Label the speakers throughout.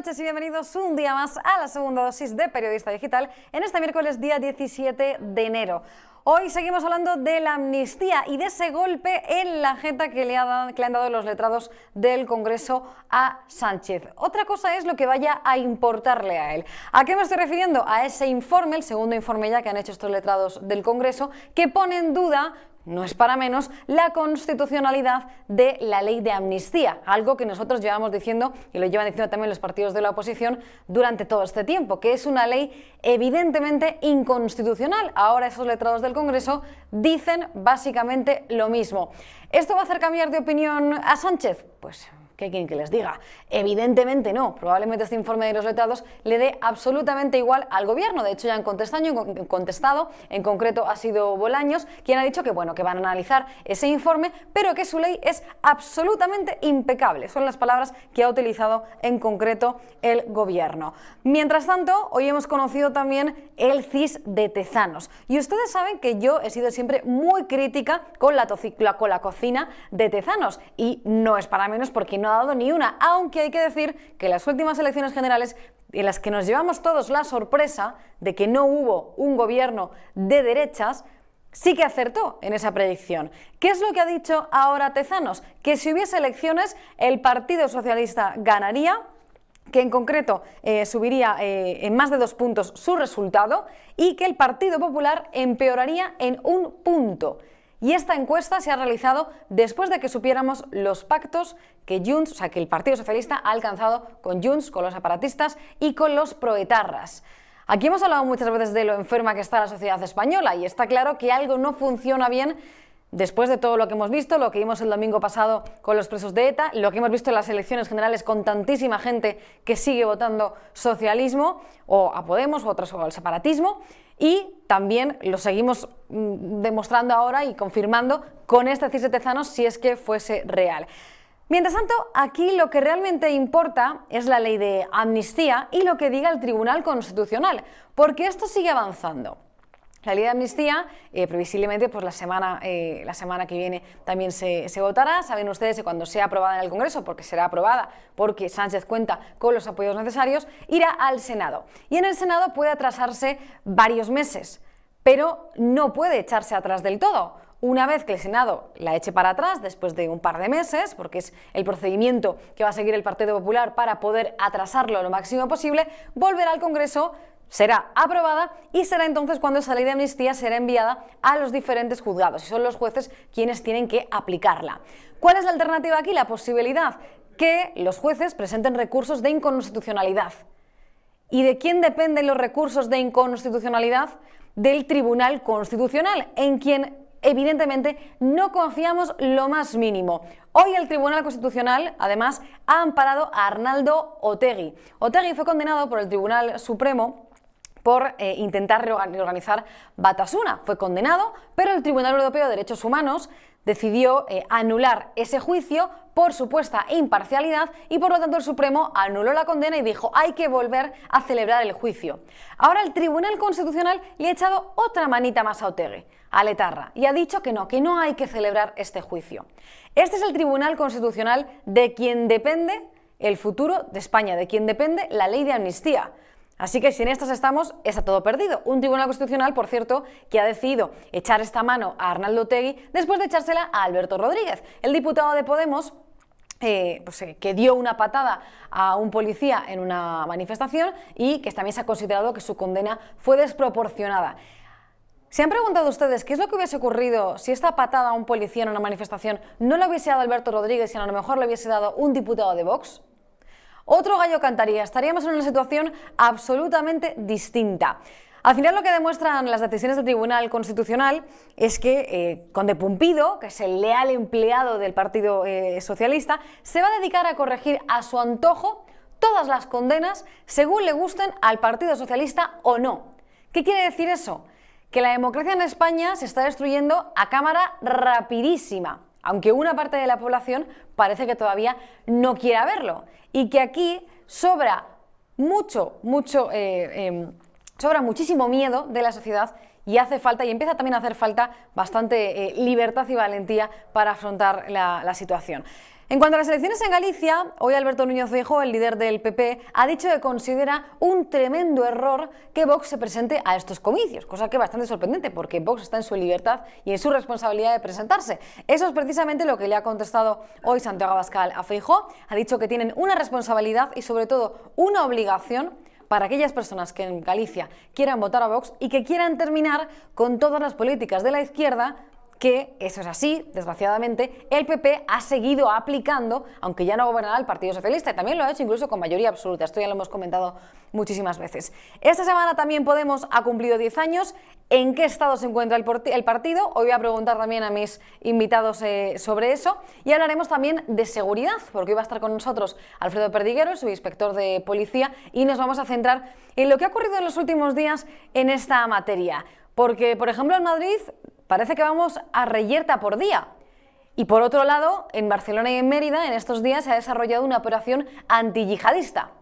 Speaker 1: noches y bienvenidos un día más a la segunda dosis de Periodista Digital en este miércoles día 17 de enero. Hoy seguimos hablando de la amnistía y de ese golpe en la jeta que le, que le, han dado los letrados del Congreso a Sánchez. Otra cosa es lo que vaya a importarle a él. ¿A qué me estoy refiriendo? A ese informe, el segundo informe ya que han hecho estos letrados del Congreso, que pone en duda no es para menos la constitucionalidad de la ley de amnistía, algo que nosotros llevamos diciendo y lo llevan diciendo también los partidos de la oposición durante todo este tiempo, que es una ley evidentemente inconstitucional. Ahora esos letrados del Congreso dicen básicamente lo mismo. ¿Esto va a hacer cambiar de opinión a Sánchez? Pues ¿Qué quieren que les diga? Evidentemente no. Probablemente este informe de los letrados le dé absolutamente igual al gobierno. De hecho, ya han contestado, en concreto ha sido Bolaños, quien ha dicho que, bueno, que van a analizar ese informe, pero que su ley es absolutamente impecable. Son las palabras que ha utilizado en concreto el gobierno. Mientras tanto, hoy hemos conocido también el CIS de Tezanos. Y ustedes saben que yo he sido siempre muy crítica con la, con la cocina de Tezanos. Y no es para menos porque no dado ni una, aunque hay que decir que las últimas elecciones generales en las que nos llevamos todos la sorpresa de que no hubo un gobierno de derechas, sí que acertó en esa predicción. ¿Qué es lo que ha dicho ahora Tezanos? Que si hubiese elecciones, el Partido Socialista ganaría que en concreto eh, subiría eh, en más de dos puntos su resultado y que el Partido Popular empeoraría en un punto. Y esta encuesta se ha realizado después de que supiéramos los pactos que Junts, o sea, que el Partido Socialista ha alcanzado con Junts, con los aparatistas y con los proetarras. Aquí hemos hablado muchas veces de lo enferma que está la sociedad española y está claro que algo no funciona bien Después de todo lo que hemos visto, lo que vimos el domingo pasado con los presos de ETA, lo que hemos visto en las elecciones generales con tantísima gente que sigue votando socialismo o a Podemos o otros o al separatismo, y también lo seguimos mm, demostrando ahora y confirmando con este CIS de si es que fuese real. Mientras tanto, aquí lo que realmente importa es la ley de amnistía y lo que diga el Tribunal Constitucional, porque esto sigue avanzando. La ley de amnistía, eh, previsiblemente, pues la semana, eh, la semana que viene también se, votará. Saben ustedes que cuando sea aprobada en el Congreso, porque será aprobada porque Sánchez cuenta con los apoyos necesarios, irá al Senado. Y en el Senado puede atrasarse varios meses, pero no puede echarse atrás del todo. Una vez que el Senado la eche para atrás, después de un par de meses, porque es el procedimiento que va a seguir el Partido Popular para poder atrasarlo lo máximo posible, volverá al Congreso será aprobada y será entonces cuando esa ley de amnistía será enviada a los diferentes juzgados y son los jueces quienes tienen que aplicarla. ¿Cuál es la alternativa aquí? La posibilidad que los jueces presenten recursos de inconstitucionalidad. ¿Y de quién dependen los recursos de inconstitucionalidad? Del Tribunal Constitucional, en quien evidentemente no confiamos lo más mínimo. Hoy el Tribunal Constitucional, además, ha amparado a Arnaldo Otegui. Otegui fue condenado por el Tribunal Supremo por eh, intentar reorganizar Batasuna. Fue condenado, pero el Tribunal Europeo de Derechos Humanos decidió eh, anular ese juicio por supuesta imparcialidad y por lo tanto el Supremo anuló la condena y dijo hay que volver a celebrar el juicio. Ahora el Tribunal Constitucional le ha echado otra manita más a Otegui, a Letarra, y ha dicho que no, que no hay que celebrar este juicio. Este es el Tribunal Constitucional de quien depende el futuro de España, de quien depende la ley de amnistía. Así que si en estas estamos, está todo perdido. Un tribunal constitucional, por cierto, que ha decidido echar esta mano a Arnaldo Tegui después de echársela a Alberto Rodríguez, el diputado de Podemos eh, pues, eh, que dio una patada a un policía en una manifestación y que también se ha considerado que su condena fue desproporcionada. ¿Se han preguntado ustedes qué es lo que hubiese ocurrido si esta patada a un policía en una manifestación no lo hubiese dado Alberto Rodríguez, sino a lo mejor lo hubiese dado un diputado de Vox? Otro gallo cantaría. Estaríamos en una situación absolutamente distinta. Al final lo que demuestran las decisiones del Tribunal Constitucional es que eh, Conde Pumpido, que es el leal empleado del Partido eh, Socialista, se va a dedicar a corregir a su antojo todas las condenas según le gusten al Partido Socialista o no. ¿Qué quiere decir eso? Que la democracia en España se está destruyendo a cámara rapidísima aunque una parte de la población parece que todavía no quiera verlo. Y que aquí sobra mucho, mucho, eh, em, sobra muchísimo miedo de la sociedad y hace falta, y empieza también a hacer falta, bastante eh, libertad y valentía para afrontar la, situación. En cuanto a las elecciones en Galicia, hoy Alberto Núñez Feijóo, el líder del PP, ha dicho que considera un tremendo error que Vox se presente a estos comicios, cosa que es bastante sorprendente porque Vox está en su libertad y en su responsabilidad de presentarse. Eso es precisamente lo que le ha contestado hoy Santiago Abascal a Feijóo. Ha dicho que tienen una responsabilidad y sobre todo una obligación para aquellas personas que en Galicia quieran votar a Vox y que quieran terminar con todas las políticas de la izquierda que, eso es así, desgraciadamente, el PP ha seguido aplicando, aunque ya no gobernará el Partido Socialista, y también lo ha hecho incluso con mayoría absoluta, esto ya lo hemos comentado muchísimas veces. Esta semana también Podemos ha cumplido 10 años. ¿En qué estado se encuentra el, partido? Hoy voy a preguntar también a mis invitados eh, sobre eso. Y hablaremos también de seguridad, porque hoy va a estar con nosotros Alfredo Perdiguero, su inspector de policía, y nos vamos a centrar en lo que ha ocurrido en los últimos días en esta materia. Porque, por ejemplo, en Madrid parece que vamos a reyerta por día. Y por otro lado, en Barcelona y en Mérida, en estos días se ha desarrollado una operación antiyihadista.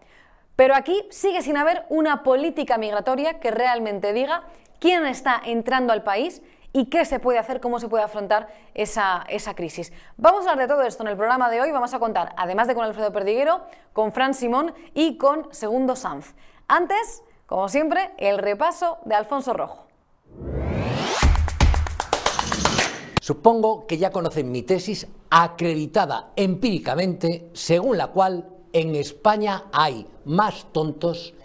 Speaker 1: Pero aquí sigue sin haber una política migratoria que realmente diga quién está entrando al país y qué se puede hacer, cómo se puede afrontar esa, esa, crisis. Vamos a hablar de todo esto en el programa de hoy. Vamos a contar, además de con Alfredo Perdiguero, con Fran Simón y con Segundo Sanz. Antes, como siempre, el repaso de Alfonso Rojo.
Speaker 2: Supongo que ya conocen mi tesis acreditada empíricamente, según la cual en España hay más tontos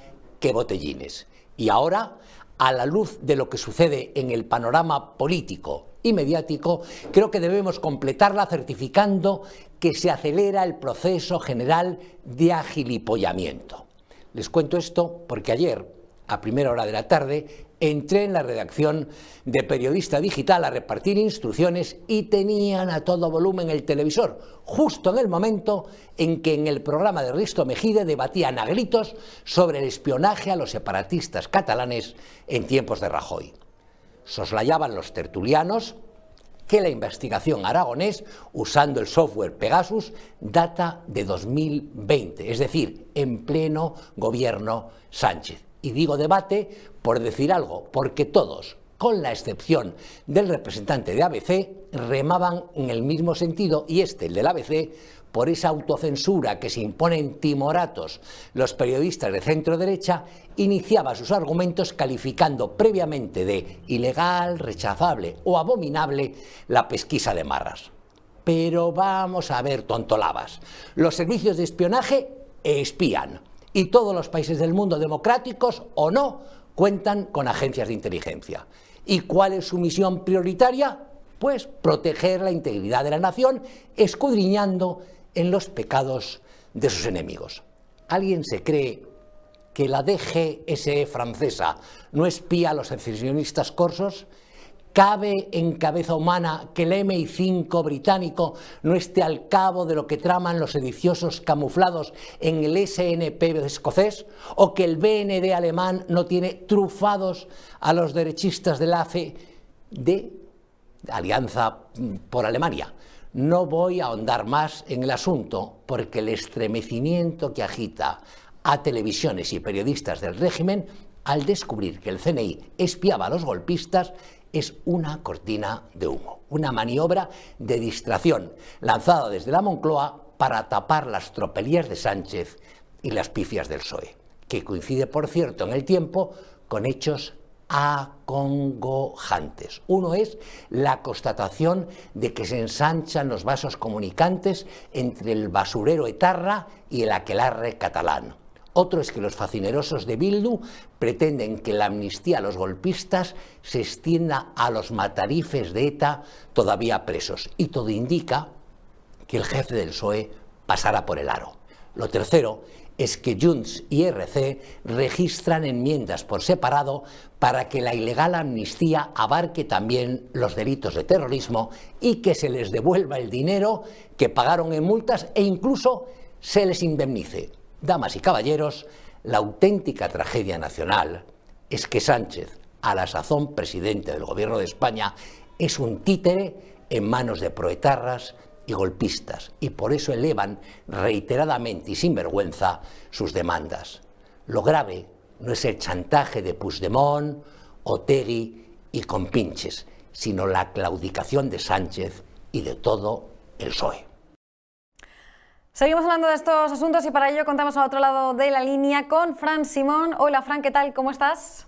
Speaker 2: que botellines. Y ahora, a la luz de lo que sucede en el panorama político y mediático, creo que debemos completarla certificando que se acelera el proceso general de agilipollamiento. Les cuento esto porque ayer, a primera hora de la tarde, entré en la redacción de Periodista Digital a repartir instrucciones y tenían a todo volumen el televisor, justo en el momento en que en el programa de Risto Mejide debatían a gritos sobre el espionaje a los separatistas catalanes en tiempos de Rajoy. Soslayaban los tertulianos que la investigación aragonés, usando el software Pegasus, data de 2020, es decir, en pleno gobierno Sánchez. Y digo debate por decir algo, porque todos, con la excepción del representante de ABC, remaban en el mismo sentido y este, el del ABC, por esa autocensura que se imponen timoratos los periodistas de centro derecha, iniciaba sus argumentos calificando previamente de ilegal, rechazable o abominable la pesquisa de marras. Pero vamos a ver tontolabas. Los servicios de espionaje espían y todos los países del mundo, democráticos o no, cuentan con agencias de inteligencia. ¿Y cuál es su misión prioritaria? Pues proteger la integridad de la nación, escudriñando en los pecados de sus enemigos. ¿Alguien se cree que la DGSE francesa no espía a los secesionistas corsos? ¿Cabe en cabeza humana que el MI5 británico no esté al cabo de lo que traman los sediciosos camuflados en el SNP escocés? ¿O que el BND alemán no tiene trufados a los derechistas del AFE de Alianza por Alemania? No voy a ahondar más en el asunto porque el estremecimiento que agita a televisiones y periodistas del régimen al descubrir que el CNI espiaba a los golpistas es una cortina de humo, una maniobra de distracción lanzada desde la Moncloa para tapar las tropelías de Sánchez y las pifias del PSOE, que coincide, por cierto, en el tiempo con hechos acongojantes. Uno es la constatación de que se ensanchan los vasos comunicantes entre el basurero etarra y el aquelarre catalán. Otro es que los facinerosos de Bildu pretenden que la amnistía a los golpistas se extienda a los matarifes de ETA todavía presos. Y todo indica que el jefe del PSOE pasará por el aro. Lo tercero es que Junts y RC registran enmiendas por separado para que la ilegal amnistía abarque también los delitos de terrorismo y que se les devuelva el dinero que pagaron en multas e incluso se les indemnice. Damas y caballeros, la auténtica tragedia nacional es que Sánchez, a la sazón presidente del Gobierno de España, es un títere en manos de proetarras y golpistas, y por eso elevan reiteradamente y sin vergüenza sus demandas. Lo grave no es el chantaje de Puigdemont, Otegi y compinches, sino la claudicación de Sánchez y de todo el PSOE.
Speaker 1: Seguimos hablando de estos asuntos y para ello contamos al otro lado de la línea con Fran Simón. Hola Fran, ¿qué tal? ¿Cómo estás?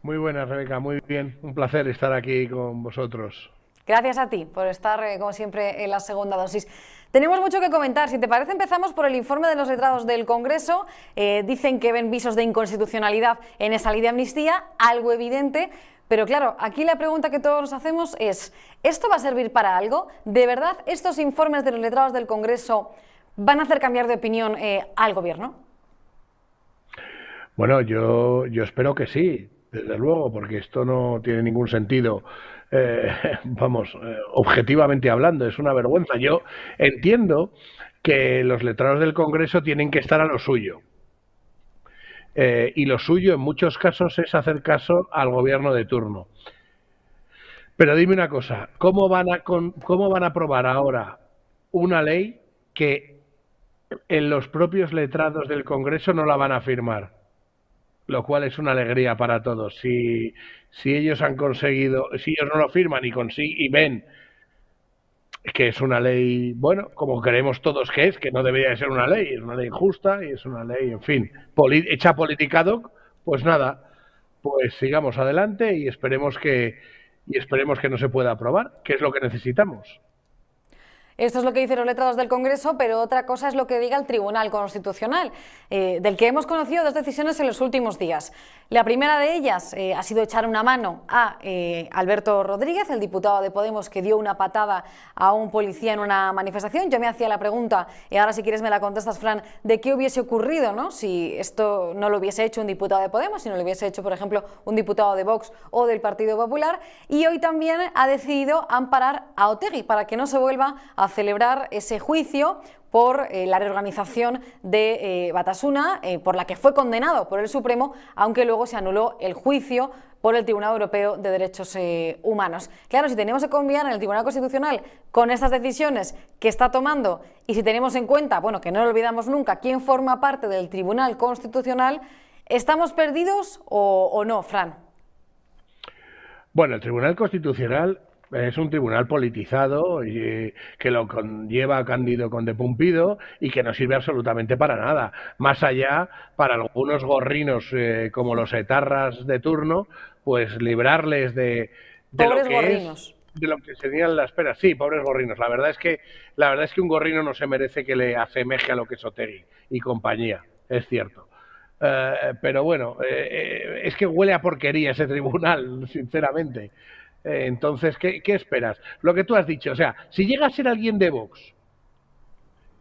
Speaker 3: Muy buenas, Rebeca, muy bien. Un placer estar aquí con vosotros.
Speaker 1: Gracias a ti por estar, eh, como siempre, en la segunda dosis. Tenemos mucho que comentar. Si te parece, empezamos por el informe de los letrados del Congreso. Eh, dicen que ven visos de inconstitucionalidad en esa ley de amnistía, algo evidente. Pero claro, aquí la pregunta que todos nos hacemos es, ¿esto va a servir para algo? ¿De verdad estos informes de los letrados del Congreso van a hacer cambiar de opinión eh, al Gobierno?
Speaker 3: Bueno, yo, yo espero que sí, desde luego, porque esto no tiene ningún sentido. Eh, vamos, eh, objetivamente hablando, es una vergüenza. Yo entiendo que los letrados del Congreso tienen que estar a lo suyo. Eh, y lo suyo en muchos casos es hacer caso al gobierno de turno. Pero dime una cosa, ¿cómo van a, cómo van a aprobar ahora una ley que en los propios letrados del Congreso no la van a firmar? Lo cual es una alegría para todos. Si, si ellos han conseguido, si ellos no lo firman y, y ven que es una ley, bueno, como creemos todos que es, que no debería de ser una ley, es una ley justa y es una ley, en fin, hecha politicado, pues nada, pues sigamos adelante y esperemos que y esperemos que no se pueda aprobar, que es lo que necesitamos.
Speaker 1: Esto es lo que dicen los letrados del Congreso, pero otra cosa es lo que diga el Tribunal Constitucional, eh, del que hemos conocido dos decisiones en los últimos días. La primera de ellas eh, ha sido echar una mano a eh, Alberto Rodríguez, el diputado de Podemos que dio una patada a un policía en una manifestación. Yo me hacía la pregunta, y ahora si quieres me la contestas, Fran, de qué hubiese ocurrido ¿no? si esto no lo hubiese hecho un diputado de Podemos, si no lo hubiese hecho, por ejemplo, un diputado de Vox o del Partido Popular. Y hoy también ha decidido amparar a Otegui para que no se vuelva a celebrar ese juicio por eh, la reorganización de eh, Batasuna, eh, por la que fue condenado por el Supremo, aunque luego se anuló el juicio por el Tribunal Europeo de Derechos Humanos. Claro, si tenemos que confiar en el Tribunal Constitucional con estas decisiones que está tomando y si tenemos en cuenta, bueno, que no lo olvidamos nunca, quién forma parte del Tribunal Constitucional, ¿estamos perdidos o, o no, Fran?
Speaker 3: Bueno, el Tribunal Constitucional es un tribunal politizado y, que lo conlleva Cándido Conde Pumpido y que no sirve absolutamente para nada. Más allá, para algunos gorrinos eh, como los etarras de turno, pues librarles de,
Speaker 1: lo que
Speaker 3: de lo que serían las penas. Sí, pobres gorrinos. La verdad es que la verdad es que un gorrino no se merece que le asemeje a lo que es Otegi y compañía. Es cierto. Eh, pero bueno, eh, es que huele a porquería ese tribunal, sinceramente. Entonces, ¿qué, esperas? Lo que tú has dicho, o sea, si llega a ser alguien de Vox,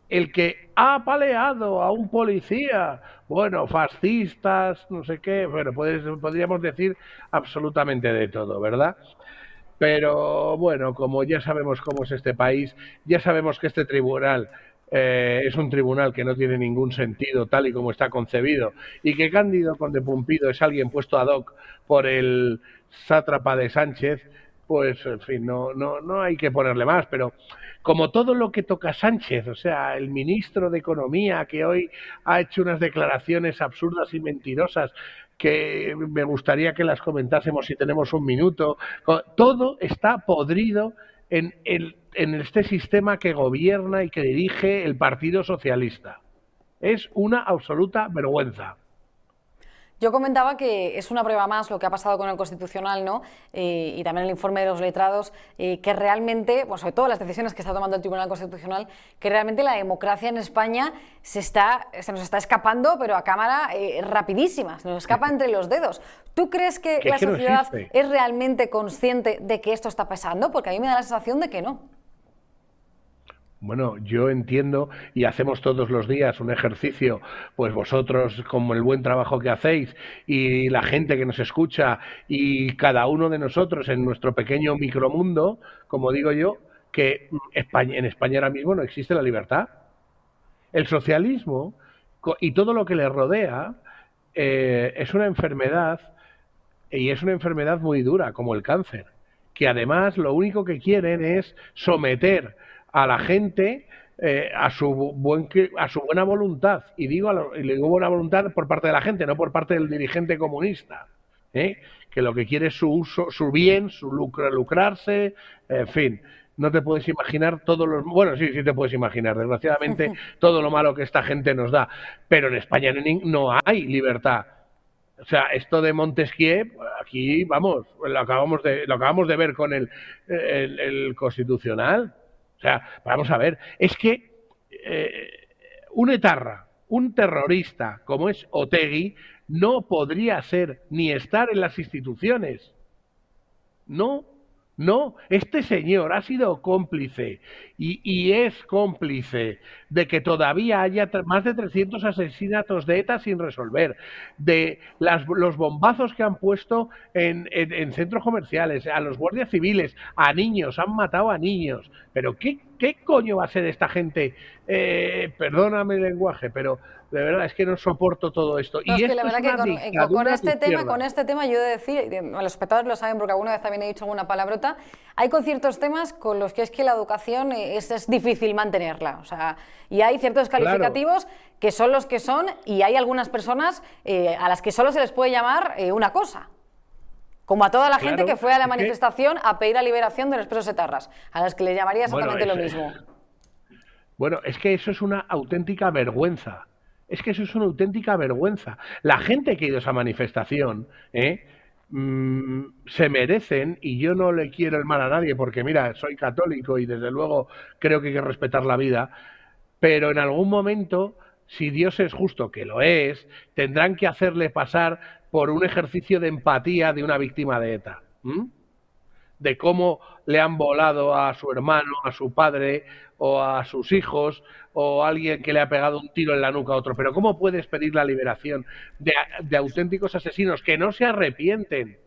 Speaker 3: el que ha apaleado a un policía, bueno, fascistas, no sé qué, bueno, podríamos decir absolutamente de todo, ¿verdad? Pero bueno, como ya sabemos cómo es este país, ya sabemos que este tribunal eh, es un tribunal que no tiene ningún sentido tal y como está concebido y que Cándido Conde Pumpido es alguien puesto ad hoc por el sátrapa de Sánchez, pues en fin, no, no, no hay que ponerle más, pero como todo lo que toca Sánchez, o sea, el ministro de Economía que hoy ha hecho unas declaraciones absurdas y mentirosas que me gustaría que las comentásemos si tenemos un minuto, todo está podrido en, el, en este sistema que gobierna y que dirige el Partido Socialista. Es una absoluta vergüenza.
Speaker 1: Yo comentaba que es una prueba más lo que ha pasado con el Constitucional, ¿no? Eh, y también el informe de los letrados, eh, que realmente, bueno, sobre todo las decisiones que está tomando el Tribunal Constitucional, que realmente la democracia en España se, está, se nos está escapando, pero a cámara eh, rapidísima, se nos escapa entre los dedos. ¿Tú crees que la sociedad es realmente consciente de que esto está pasando? Porque a mí me da la sensación de que no.
Speaker 3: Bueno, yo entiendo y hacemos todos los días un ejercicio, pues vosotros como el buen trabajo que hacéis y la gente que nos escucha y cada uno de nosotros en nuestro pequeño micromundo, como digo yo, que en España ahora mismo no existe la libertad. El socialismo y todo lo que le rodea eh, es una enfermedad y es una enfermedad muy dura, como el cáncer, que además lo único que quieren es someter a la gente eh, a, su buen, a su buena voluntad. Y digo, y digo buena voluntad por parte de la gente, no por parte del dirigente comunista. ¿eh? Que lo que quiere es su uso, su bien, su lucro, lucrarse, en fin. no te puedes imaginar todos los... Bueno, sí, sí te puedes imaginar, desgraciadamente, todo lo malo que esta gente nos da. Pero en España no hay libertad. O sea, esto de Montesquieu, aquí, vamos, lo acabamos de, lo acabamos de ver con el, el, Constitucional. O sea, vamos a ver, es que eh, un etarra, un terrorista como es Otegui, no podría ser ni estar en las instituciones. No no, este señor ha sido cómplice y, es cómplice de que todavía haya más de 300 asesinatos de ETA sin resolver, de los bombazos que han puesto en, centros comerciales, a los guardias civiles, a niños, han matado a niños. Pero ¿qué, qué coño va a ser esta gente? Eh, perdóname el lenguaje, pero de verdad es que no soporto todo esto.
Speaker 1: y es que la verdad que con, este tema, con este tema yo he de decir, los espectadores lo saben porque alguna vez también he dicho alguna palabrota, hay con ciertos temas con los que es que la educación es, es difícil mantenerla. O sea, y hay ciertos calificativos que son los que son y hay algunas personas eh, a las que solo se les puede llamar eh, una cosa. Como a toda la gente que fue a la manifestación a pedir la liberación de los presos etarras, a las que les llamaría exactamente lo mismo.
Speaker 3: Bueno, es que eso es una auténtica vergüenza. Es que eso es una auténtica vergüenza. La gente que ha ido a esa manifestación, ¿eh? mm, se merecen, y yo no le quiero el mal a nadie, porque mira, soy católico y desde luego creo que hay que respetar la vida, pero en algún momento, si Dios es justo, que lo es, tendrán que hacerle pasar por un ejercicio de empatía de una víctima de ETA. De cómo le han volado a su hermano, a su padre, o a sus hijos o a alguien que le ha pegado un tiro en la nuca a otro. Pero ¿cómo puedes pedir la liberación de, de auténticos asesinos que no se arrepienten?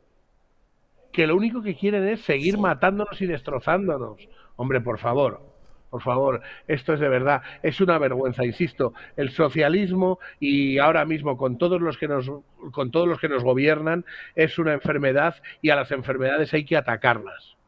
Speaker 3: Que lo único que quieren es seguir matándonos y destrozándonos. Hombre, por favor, por favor, esto es de verdad, es una vergüenza, insisto, el socialismo y ahora mismo con todos los que nos con todos los que nos gobiernan es una enfermedad y a las enfermedades hay que atacarlas.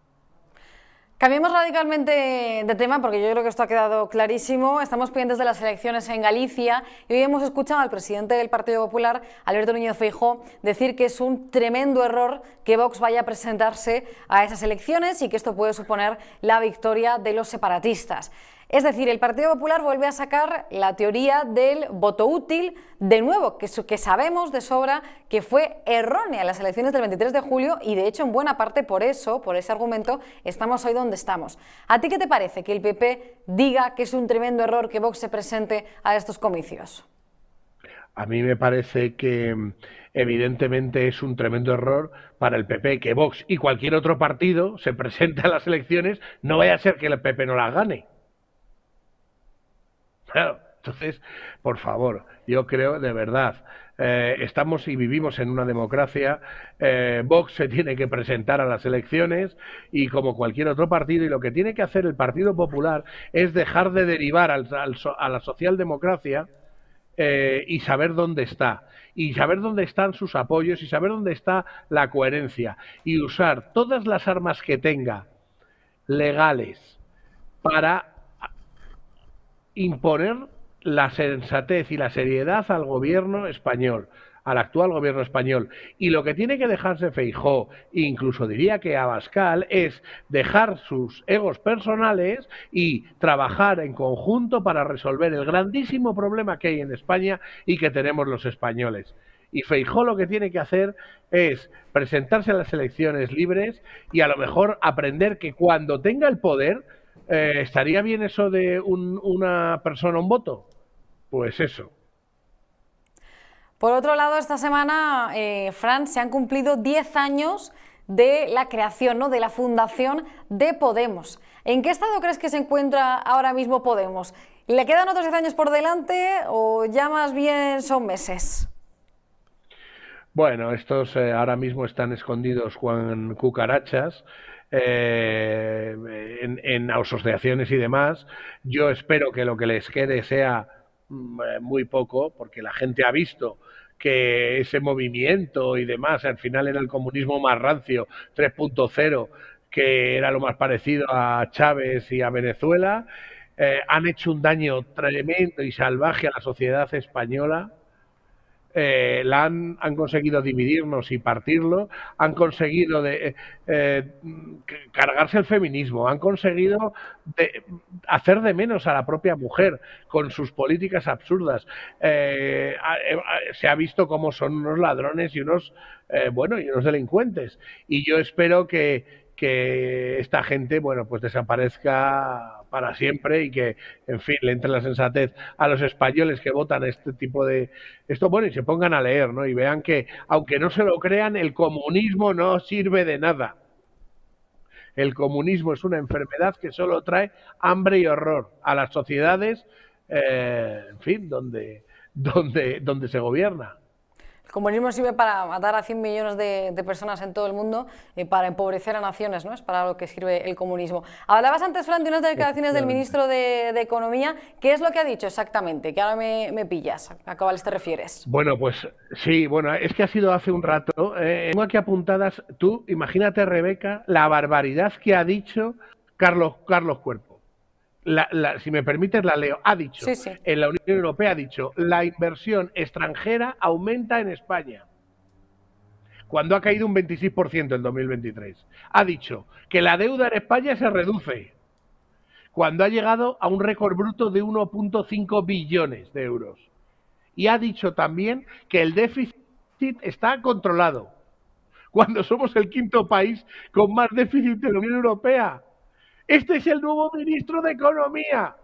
Speaker 1: Cambiemos radicalmente de tema porque yo creo que esto ha quedado clarísimo. Estamos pendientes de las elecciones en Galicia y hoy hemos escuchado al presidente del Partido Popular, Alberto Núñez Feijóo, decir que es un tremendo error que Vox vaya a presentarse a esas elecciones y que esto puede suponer la victoria de los separatistas. Es decir, el Partido Popular vuelve a sacar la teoría del voto útil, de nuevo, que, sabemos de sobra que fue errónea en las elecciones del 23 de julio y de hecho en buena parte por eso, por ese argumento, estamos hoy donde estamos. ¿A ti qué te parece que el PP diga que es un tremendo error que Vox se presente a estos comicios?
Speaker 3: A mí me parece que evidentemente es un tremendo error para el PP que Vox y cualquier otro partido se presente a las elecciones, no vaya a ser que el PP no las gane. Entonces, por favor, yo creo de verdad, eh, estamos y vivimos en una democracia, eh, Vox se tiene que presentar a las elecciones y como cualquier otro partido, y lo que tiene que hacer el Partido Popular es dejar de derivar al, a la socialdemocracia eh, y saber dónde está, y saber dónde están sus apoyos, y saber dónde está la coherencia, y usar todas las armas que tenga legales para imponer la sensatez y la seriedad al gobierno español, al actual gobierno español. Y lo que tiene que dejarse Feijó, incluso diría que Abascal, es dejar sus egos personales y trabajar en conjunto para resolver el grandísimo problema que hay en España y que tenemos los españoles. Y Feijó lo que tiene que hacer es presentarse a las elecciones libres y a lo mejor aprender que cuando tenga el poder, eh, ¿estaría bien eso de una persona, un voto? Pues eso.
Speaker 1: Por otro lado, esta semana, eh, Fran, se han cumplido 10 años de la creación, ¿no? de la fundación de Podemos. ¿En qué estado crees que se encuentra ahora mismo Podemos? ¿Le quedan otros 10 años por delante o ya más bien son meses?
Speaker 3: Bueno, estos eh, ahora mismo están escondidos Juan Cucarachas eh, en, asociaciones y demás. Yo espero que lo que les quede sea mm, eh, muy poco, porque la gente ha visto que ese movimiento y demás, al final era el comunismo más rancio 3.0, que era lo más parecido a Chávez y a Venezuela, eh, han hecho un daño tremendo y salvaje a la sociedad española eh, la han, han, conseguido dividirnos y partirlo, han conseguido de, eh, cargarse el feminismo, han conseguido hacer de menos a la propia mujer con sus políticas absurdas. Eh, se ha visto cómo son unos ladrones y unos, bueno, y unos delincuentes. Y yo espero que, que esta gente, bueno, pues desaparezca para siempre y que, en fin, le entre la sensatez a los españoles que votan este tipo de esto, bueno, y se pongan a leer, ¿no? Y vean que, aunque no se lo crean, el comunismo no sirve de nada. El comunismo es una enfermedad que solo trae hambre y horror a las sociedades, eh, en fin, donde, donde, donde se gobierna.
Speaker 1: El comunismo sirve para matar a 100 millones de, personas en todo el mundo, y para empobrecer a naciones, ¿no? Es para lo que sirve el comunismo. Hablabas antes, Fran, de unas declaraciones del ministro de, Economía. ¿Qué es lo que ha dicho exactamente? Que ahora me, pillas. ¿A cuáles te refieres?
Speaker 3: Bueno, pues sí, bueno, es que ha sido hace un rato. Eh, tengo aquí apuntadas, tú, imagínate, Rebeca, la barbaridad que ha dicho Carlos, Carlos Cuerpo si me permites, la leo. Ha dicho, en la Unión Europea ha dicho, la inversión extranjera aumenta en España, cuando ha caído un 26% en 2023. Ha dicho que la deuda en España se reduce, cuando ha llegado a un récord bruto de 1.5 billones de euros. Y ha dicho también que el déficit está controlado, cuando somos el quinto país con más déficit de la Unión Europea. Este es el nuevo ministro de Economía.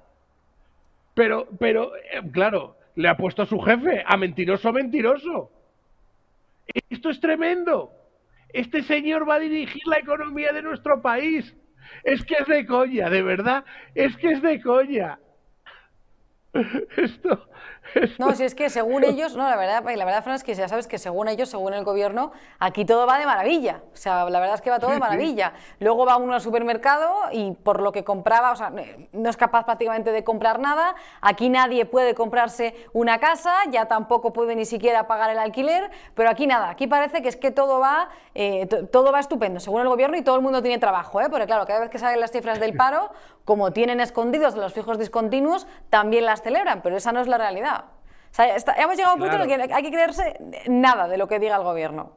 Speaker 3: Pero, pero, eh, claro, le ha puesto a su jefe, a mentiroso, mentiroso. Esto es tremendo. Este señor va a dirigir la economía de nuestro país. Es que es de coña, de verdad. Es que es de coña. Esto,
Speaker 1: no, si es que según ellos, no, la verdad, la verdad, Fran, es que ya sabes que según ellos, según el gobierno, aquí todo va de maravilla. O sea, la verdad es que va todo de maravilla. Luego va uno al supermercado y por lo que compraba, o sea, no es capaz prácticamente de comprar nada. Aquí nadie puede comprarse una casa, ya tampoco puede ni siquiera pagar el alquiler, pero aquí nada, aquí parece que es que todo va, eh, todo va estupendo, según el gobierno, y todo el mundo tiene trabajo, ¿eh? Porque claro, cada vez que salen las cifras del paro, como tienen escondidos los fijos discontinuos, también las celebran, pero esa no es la realidad. Hemos llegado a un punto en el que hay que creerse nada de lo que diga el gobierno.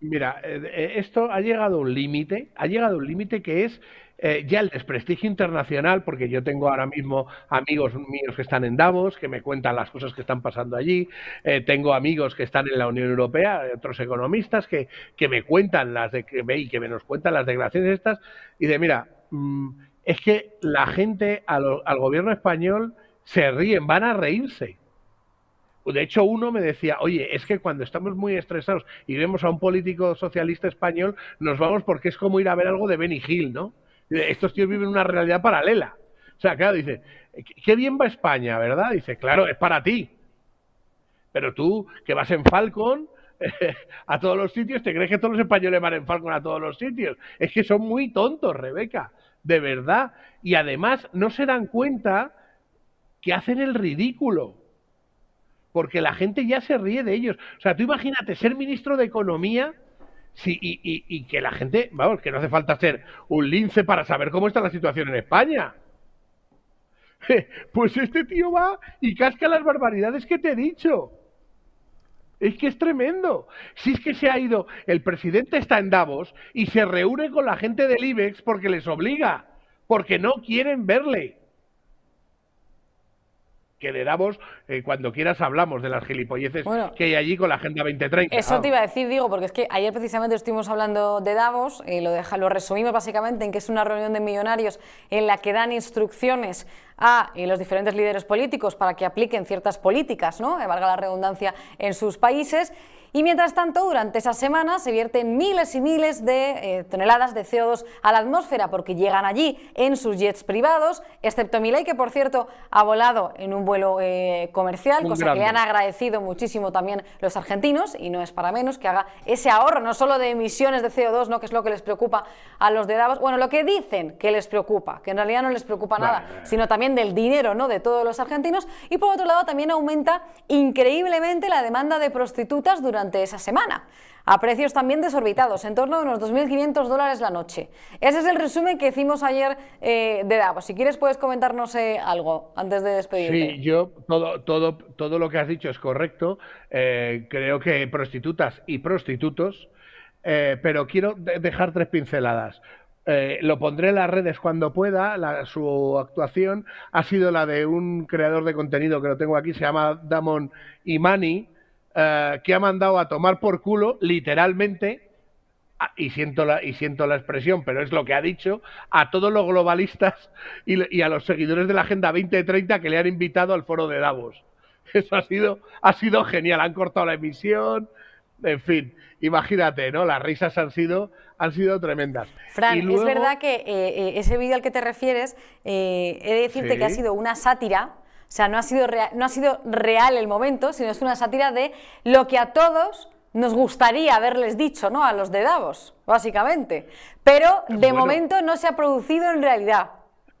Speaker 3: Mira, eh, eh, esto ha llegado a un límite, ha llegado a un límite que es eh, ya el desprestigio internacional, porque yo tengo ahora mismo amigos míos que están en Davos, que me cuentan las cosas que están pasando allí, tengo amigos que están en la Unión Europea, otros economistas que, que me cuentan las de que, y que me nos cuentan las declaraciones estas, y de mira, mm, es que la gente al, gobierno español se ríen, van a reírse. De hecho, uno me decía, oye, es que cuando estamos muy estresados y vemos a un político socialista español, nos vamos porque es como ir a ver algo de Benny Hill, ¿no? Estos tíos viven una realidad paralela. O sea, claro, dice, qué bien va España, ¿verdad? Dice, claro, es para ti. Pero tú, que vas en Falcon a todos los sitios, ¿te crees que todos los españoles van en Falcon a todos los sitios? Es que son muy tontos, Rebeca de verdad. Y además no se dan cuenta que hacen el ridículo. Porque la gente ya se ríe de ellos. O sea, tú imagínate ser ministro de Economía y, y, que la gente, vamos, que no hace falta ser un lince para saber cómo está la situación en España. Pues este tío va y casca las barbaridades que te he dicho. Es que es tremendo. Si es que se ha ido, el presidente está en Davos y se reúne con la gente del IBEX porque les obliga, porque no quieren verle que de Davos, eh, cuando quieras hablamos de las gilipolleces que hay allí con la Agenda 2030.
Speaker 1: Eso te iba a decir, digo, porque es que ayer precisamente estuvimos hablando de Davos, y lo, lo resumimos básicamente en que es una reunión de millonarios en la que dan instrucciones a los diferentes líderes políticos para que apliquen ciertas políticas, ¿no? Eh, valga la redundancia, en sus países. Y mientras tanto, durante esa semana se vierten miles y miles de eh, toneladas de CO2 a la atmósfera porque llegan allí en sus jets privados, excepto Milei, que por cierto ha volado en un vuelo eh, comercial, cosa que le han agradecido muchísimo también los argentinos, y no es para menos que haga ese ahorro, no solo de emisiones de CO2, ¿no? que es lo que les preocupa a los de Davos, bueno, lo que dicen que les preocupa, que en realidad no les preocupa nada, sino también del dinero ¿no? de todos los argentinos, y por otro lado también aumenta increíblemente la demanda de prostitutas durante durante esa semana a precios también desorbitados, en torno a unos 2.500 dólares la noche. Ese es el resumen que hicimos ayer eh, de Davos. Si quieres puedes comentarnos eh, algo antes de despedirte.
Speaker 3: Sí, yo todo, todo, todo lo que has dicho es correcto. Eh, creo que prostitutas y prostitutos, pero quiero dejar tres pinceladas. lo pondré en las redes cuando pueda. su actuación ha sido la de un creador de contenido que lo tengo aquí, se llama Damon Imani, eh, que ha mandado a tomar por culo, literalmente, y siento, la, y siento la expresión, pero es lo que ha dicho, a todos los globalistas y, a los seguidores de la Agenda 2030 que le han invitado al foro de Davos. Eso ha sido, ha sido genial, han cortado la emisión, en fin, imagínate, ¿no? Las risas han sido, han sido tremendas.
Speaker 1: Fran, es verdad que eh, eh, ese vídeo al que te refieres, he de decirte que ha sido una sátira o sea, no ha, sido real, no ha sido real el momento, sino es una sátira de lo que a todos nos gustaría haberles dicho, ¿no? A los de Davos, básicamente. Pero de momento no se ha producido en realidad.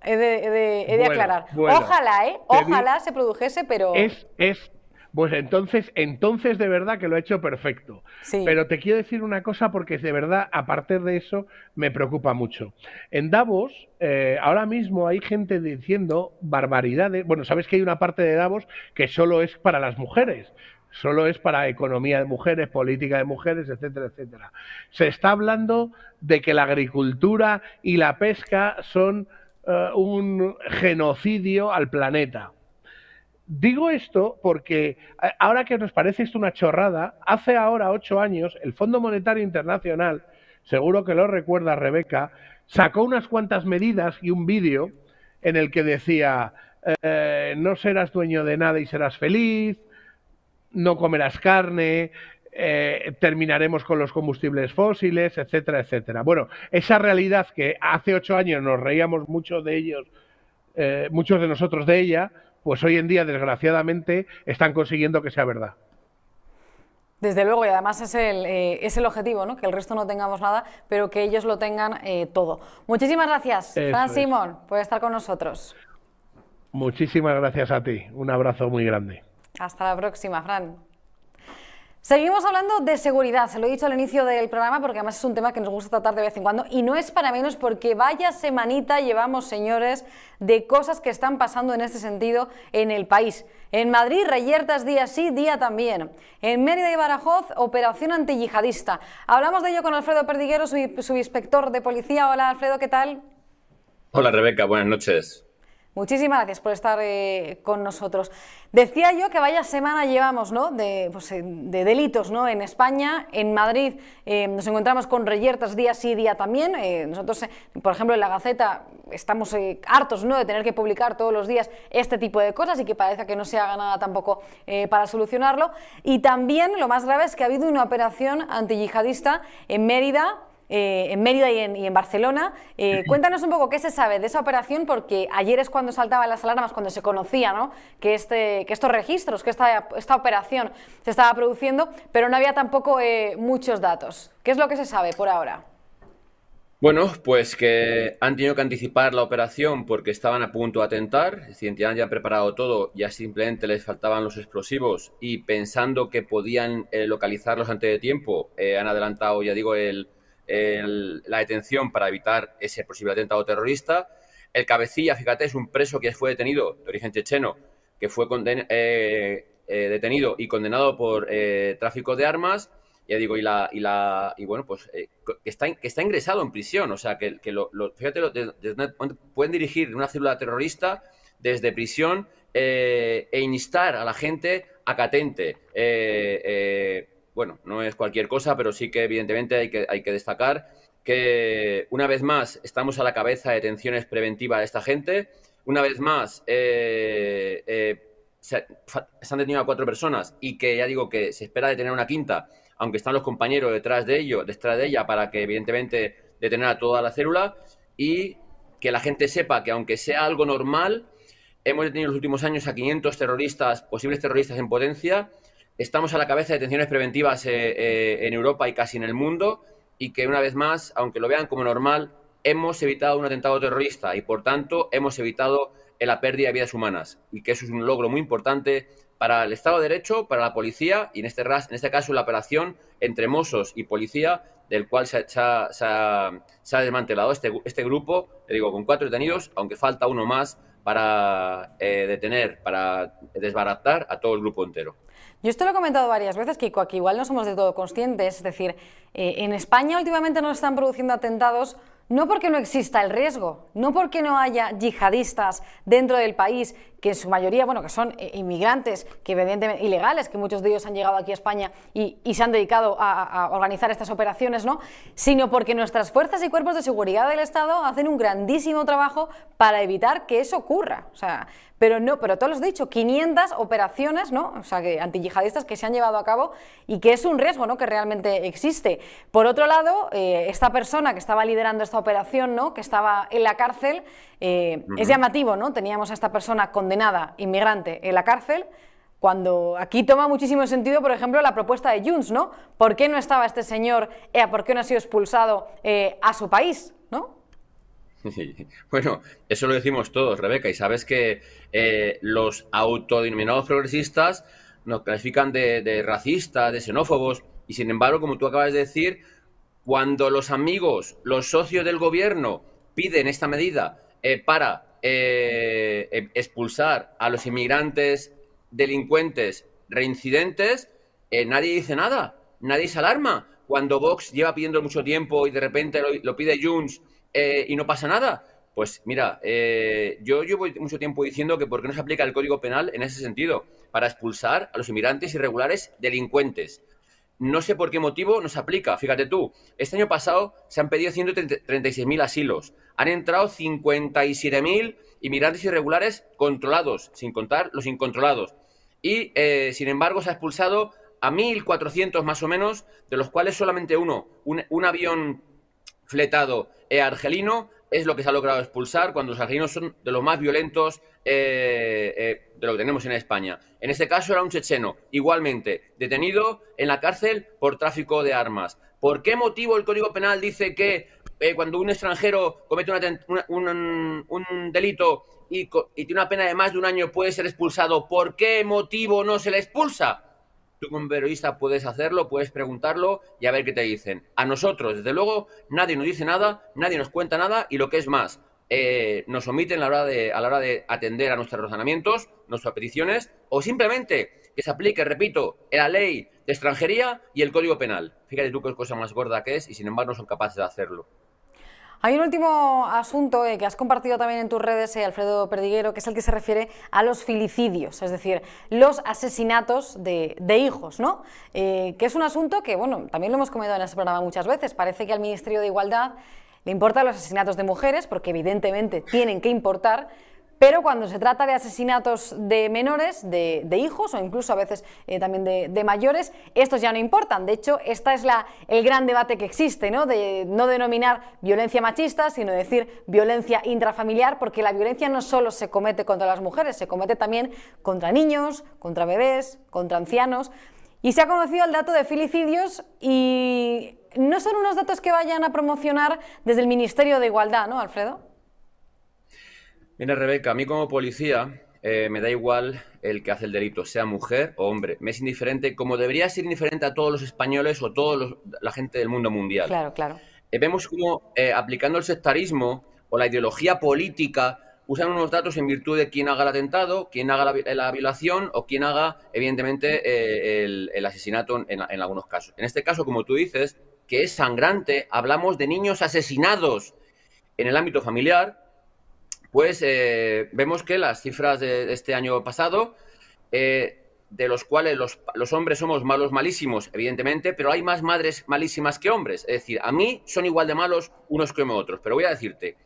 Speaker 1: He de, aclarar. Ojalá, ¿eh? Ojalá se produjese, pero.
Speaker 3: Es, es pues entonces, entonces de verdad que lo ha hecho perfecto. Pero te quiero decir una cosa porque de verdad, a partir de eso, me preocupa mucho. En Davos, eh, ahora mismo hay gente diciendo barbaridades. Bueno, sabes que hay una parte de Davos que solo es para las mujeres solo es para economía de mujeres, política de mujeres, etcétera, etcétera. Se está hablando de que la agricultura y la pesca son eh, un genocidio al planeta. Digo esto porque eh, ahora que nos parece esto una chorrada, hace ahora ocho años el Fondo Monetario Internacional, seguro que lo recuerda Rebeca, sacó unas cuantas medidas y un vídeo en el que decía eh, no serás dueño de nada y serás feliz, no comerás carne, eh, terminaremos con los combustibles fósiles, etcétera, etcétera. Bueno, esa realidad que hace ocho años nos reíamos mucho de ellos, muchos de nosotros de ella, pues hoy en día, desgraciadamente, están consiguiendo que sea verdad.
Speaker 1: Desde luego, y además es el, eh, es el objetivo, ¿no? que el resto no tengamos nada, pero que ellos lo tengan eh, todo. Muchísimas gracias, Fran Simón, por estar con nosotros.
Speaker 3: Muchísimas gracias a ti. Un abrazo muy grande.
Speaker 1: Hasta la próxima, Fran. Seguimos hablando de seguridad, se lo he dicho al inicio del programa porque además es un tema que nos gusta tratar de vez en cuando y no es para menos porque vaya semanita llevamos, señores, de cosas que están pasando en este sentido en el país. En Madrid, reyertas día sí, día también. En Mérida y Barajoz, operación antiyihadista. Hablamos de ello con Alfredo Perdiguero, subinspector de policía. Hola Alfredo, ¿qué tal?
Speaker 4: Hola Rebeca, buenas noches.
Speaker 1: Muchísimas gracias por estar eh, con nosotros. Decía yo que vaya semana llevamos ¿no? de, pues, eh, de, delitos ¿no? en España. En Madrid eh, nos encontramos con reyertas día sí, día también. nosotros, por ejemplo, en la Gaceta estamos hartos ¿no? de tener que publicar todos los días este tipo de cosas y que parece que no se haga nada tampoco para solucionarlo. Y también lo más grave es que ha habido una operación antiyihadista en Mérida eh, en Mérida y en, Barcelona. Eh, cuéntanos un poco qué se sabe de esa operación, porque ayer es cuando saltaban las alarmas, cuando se conocía ¿no? que, este, que estos registros, que esta, esta operación se estaba produciendo, pero no había tampoco eh, muchos datos. ¿Qué es lo que se sabe por ahora?
Speaker 4: Bueno, pues que han tenido que anticipar la operación porque estaban a punto de atentar, es decir, ya han preparado todo, ya simplemente les faltaban los explosivos y pensando que podían localizarlos antes de tiempo, han adelantado, ya digo, el, la detención para evitar ese posible atentado terrorista. El cabecilla, fíjate, es un preso que fue detenido de origen checheno, que fue eh, eh, detenido y condenado por eh, tráfico de armas. Ya digo, y la, y la, y bueno, pues que, está, que está ingresado en prisión. O sea, que, que lo, fíjate, pueden dirigir una célula terrorista desde prisión e instar a la gente a catente bueno, no es cualquier cosa, pero sí que evidentemente hay que, hay que destacar que una vez más estamos a la cabeza de detenciones preventivas de esta gente. Una vez más eh, eh, se, han detenido a cuatro personas y que ya digo que se espera detener una quinta, aunque están los compañeros detrás de ello, detrás de ella, para que evidentemente detener a toda la célula y que la gente sepa que aunque sea algo normal, hemos detenido en los últimos años a 500 terroristas, posibles terroristas en potencia Estamos a la cabeza de detenciones preventivas eh, eh, en Europa y casi en el mundo y que una vez más, aunque lo vean como normal, hemos evitado un atentado terrorista y por tanto hemos evitado en la pérdida de vidas humanas y que eso es un logro muy importante para el Estado de Derecho, para la policía y en este, en este caso la operación entre Mossos y policía, del cual se, ha, desmantelado este, este grupo, te digo, con cuatro detenidos, aunque falta uno más para eh, detener, para desbaratar a todo el grupo entero.
Speaker 1: Yo esto lo he comentado varias veces, Kiko, aquí igual no somos de todo conscientes. Es decir, eh, en España últimamente no están produciendo atentados no porque no exista el riesgo, no porque no haya yihadistas dentro del país, que en su mayoría, bueno, que son eh, inmigrantes, que evidentemente ilegales, que muchos de ellos han llegado aquí a España y, se han dedicado a, organizar estas operaciones, ¿no? Sino porque nuestras fuerzas y cuerpos de seguridad del Estado hacen un grandísimo trabajo para evitar que eso ocurra. O sea, pero no, pero todos los he dicho, 500 operaciones, ¿no? O sea, que antiyihadistas que se han llevado a cabo y que es un riesgo, ¿no? Que realmente existe. Por otro lado, eh, esta persona que estaba liderando esta operación, ¿no? Que estaba en la cárcel, eh, es llamativo, ¿no? Teníamos a esta persona condenada, inmigrante, en la cárcel, cuando aquí toma muchísimo sentido, por ejemplo, la propuesta de Junts, ¿no? ¿Por qué no estaba este señor, eh, por qué no ha sido expulsado a su país, ¿no?
Speaker 4: Bueno, eso lo decimos todos, Rebeca, y sabes que eh, los autodenominados progresistas nos califican de, racistas, de xenófobos, y sin embargo, como tú acabas de decir, cuando los amigos, los socios del gobierno piden esta medida eh, para eh, em, expulsar a los inmigrantes delincuentes reincidentes, nadie dice nada, nadie se alarma. Cuando Vox lleva pidiendo mucho tiempo y de repente lo pide Junts eh, y no pasa nada. Pues mira, eh, yo llevo mucho tiempo diciendo que por qué no se aplica el Código Penal en ese sentido, para expulsar a los inmigrantes irregulares delincuentes. No sé por qué motivo no se aplica. Fíjate tú, este año pasado se han pedido 136.000 asilos. Han entrado 57.000 inmigrantes irregulares controlados, sin contar los incontrolados. Y, eh, sin embargo, se ha expulsado a 1.400 más o menos, de los cuales solamente uno, un avión fletado e argelino es lo que se ha logrado expulsar cuando los argelinos son de los más violentos eh, eh, de lo que tenemos en España. En este caso era un checheno, igualmente, detenido en la cárcel por tráfico de armas. ¿Por qué motivo el Código Penal dice que eh, cuando un extranjero comete un, delito y, y tiene una pena de más de un año puede ser expulsado? ¿Por qué motivo no se le expulsa? Tú como periodista puedes hacerlo, puedes preguntarlo y a ver qué te dicen. A nosotros, desde luego, nadie nos dice nada, nadie nos cuenta nada y lo que es más, eh, nos omiten a la, hora de, a la hora de atender a nuestros razonamientos, nuestras peticiones, o simplemente que se aplique, repito, la ley de extranjería y el código penal. Fíjate tú qué cosa más gorda que es y sin embargo no son capaces de hacerlo.
Speaker 1: Hay un último asunto eh, que has compartido también en tus redes, eh, Alfredo Perdiguero, que es el que se refiere a los filicidios, es decir, los asesinatos de, hijos, ¿no? Eh, que es un asunto que, bueno, también lo hemos comentado en este programa muchas veces. Parece que al Ministerio de Igualdad le importan los asesinatos de mujeres, porque evidentemente tienen que importar, pero cuando se trata de asesinatos de menores, de, hijos o incluso a veces eh, también de, mayores, estos ya no importan. De hecho, este es la, el gran debate que existe, ¿no? de no denominar violencia machista, sino decir violencia intrafamiliar, porque la violencia no solo se comete contra las mujeres, se comete también contra niños, contra bebés, contra ancianos. Y se ha conocido el dato de filicidios y no son unos datos que vayan a promocionar desde el Ministerio de Igualdad, ¿no, Alfredo?
Speaker 4: Mira, Rebeca, a mí como policía eh, me da igual el que hace el delito, sea mujer o hombre. Me es indiferente, como debería ser indiferente a todos los españoles o toda la gente del mundo mundial.
Speaker 1: Claro, claro.
Speaker 4: Eh, vemos como eh, aplicando el sectarismo o la ideología política usan unos datos en virtud de quién haga el atentado, quién haga la, violación o quién haga, evidentemente, el, asesinato en, en algunos casos. En este caso, como tú dices, que es sangrante, hablamos de niños asesinados en el ámbito familiar, pues eh, vemos que las cifras de este año pasado, eh, de los cuales los, hombres somos malos malísimos, evidentemente, pero hay más madres malísimas que hombres. Es decir, a mí son igual de malos unos que otros. Pero voy a decirte,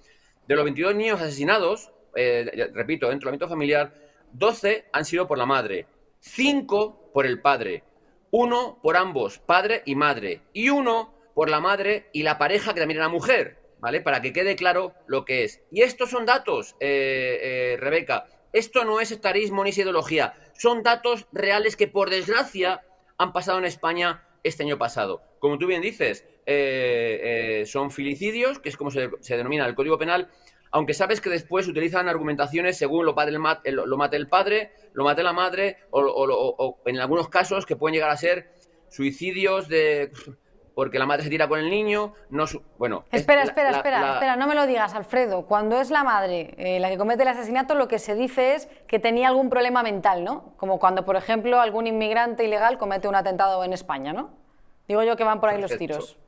Speaker 4: de los 22 niños asesinados, eh, repito, dentro del ámbito familiar, 12 han sido por la madre, 5 por el padre, uno por ambos, padre y madre, y uno por la madre y la pareja que también era mujer. ¿Vale? Para que quede claro lo que es. Y estos son datos, eh, eh, Rebeca. Esto no es estarismo ni ideología. Son datos reales que, por desgracia, han pasado en España este año pasado. Como tú bien dices, eh, son filicidios, que es como se, denomina el Código Penal, aunque sabes que después utilizan argumentaciones según lo, padre, mate el padre, lo mate la madre, o, en algunos casos que pueden llegar a ser suicidios de porque la madre se tira con el niño, no bueno.
Speaker 1: Espera, espera, espera, espera, no me lo digas, Alfredo. Cuando es la madre eh, la que comete el asesinato, lo que se dice es que tenía algún problema mental, ¿no? Como cuando, por ejemplo, algún inmigrante ilegal comete un atentado en España, ¿no? Digo yo que van por ahí los tiros.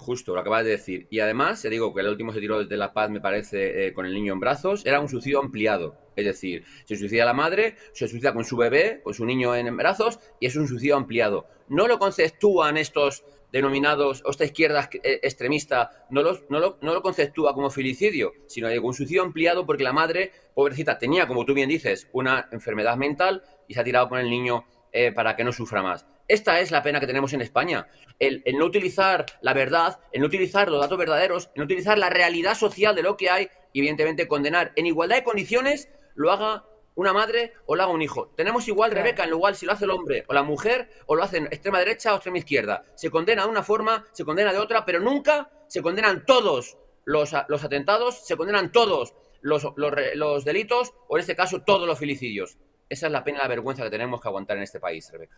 Speaker 4: Justo, lo acabas de decir. Y además, te digo que el último se tiró desde La Paz, me parece, eh, con el niño en brazos, era un suicidio ampliado. Es decir, se suicida la madre, se suicida con su bebé, con su niño en brazos, y es un suicidio ampliado. No lo conceptúan estos denominados, o esta izquierda eh, extremista, no, no, lo, no lo conceptúa como filicidio, sino un suicidio ampliado porque la madre, pobrecita, tenía, como tú bien dices, una enfermedad mental y se ha tirado con el niño eh, para que no sufra más. Esta es la pena que tenemos en España. El, no utilizar la verdad, el no utilizar los datos verdaderos, el no utilizar la realidad social de lo que hay y evidentemente condenar en igualdad de condiciones lo haga una madre o lo haga un hijo. Tenemos igual, Rebeca, en lo igual si lo hace el hombre o la mujer o lo hacen extrema derecha o extrema izquierda. Se condena de una forma, se condena de otra, pero nunca se condenan todos los, los atentados, se condenan todos los, los, los delitos o en este caso todos los filicidios. Esa es la pena y la vergüenza que tenemos que aguantar en este país, Rebeca.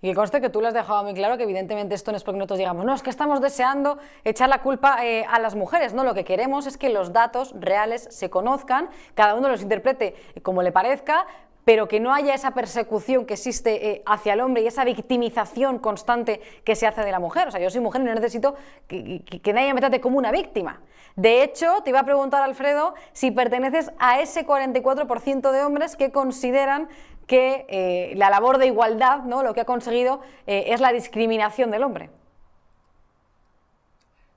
Speaker 1: Y que conste que tú le has dejado muy claro que evidentemente esto no es porque nosotros digamos, no, es que estamos deseando echar la culpa eh, a las mujeres, no, lo que queremos es que los datos reales se conozcan, cada uno los interprete como le parezca, pero que no haya esa persecución que existe eh, hacia el hombre y esa victimización constante que se hace de la mujer. O sea, yo soy mujer y no necesito que, que nadie me trate como una víctima. De hecho, te iba a preguntar, Alfredo, si perteneces a ese 44% de hombres que consideran que eh, la labor de igualdad, ¿no? lo que ha conseguido, eh, es la discriminación del hombre.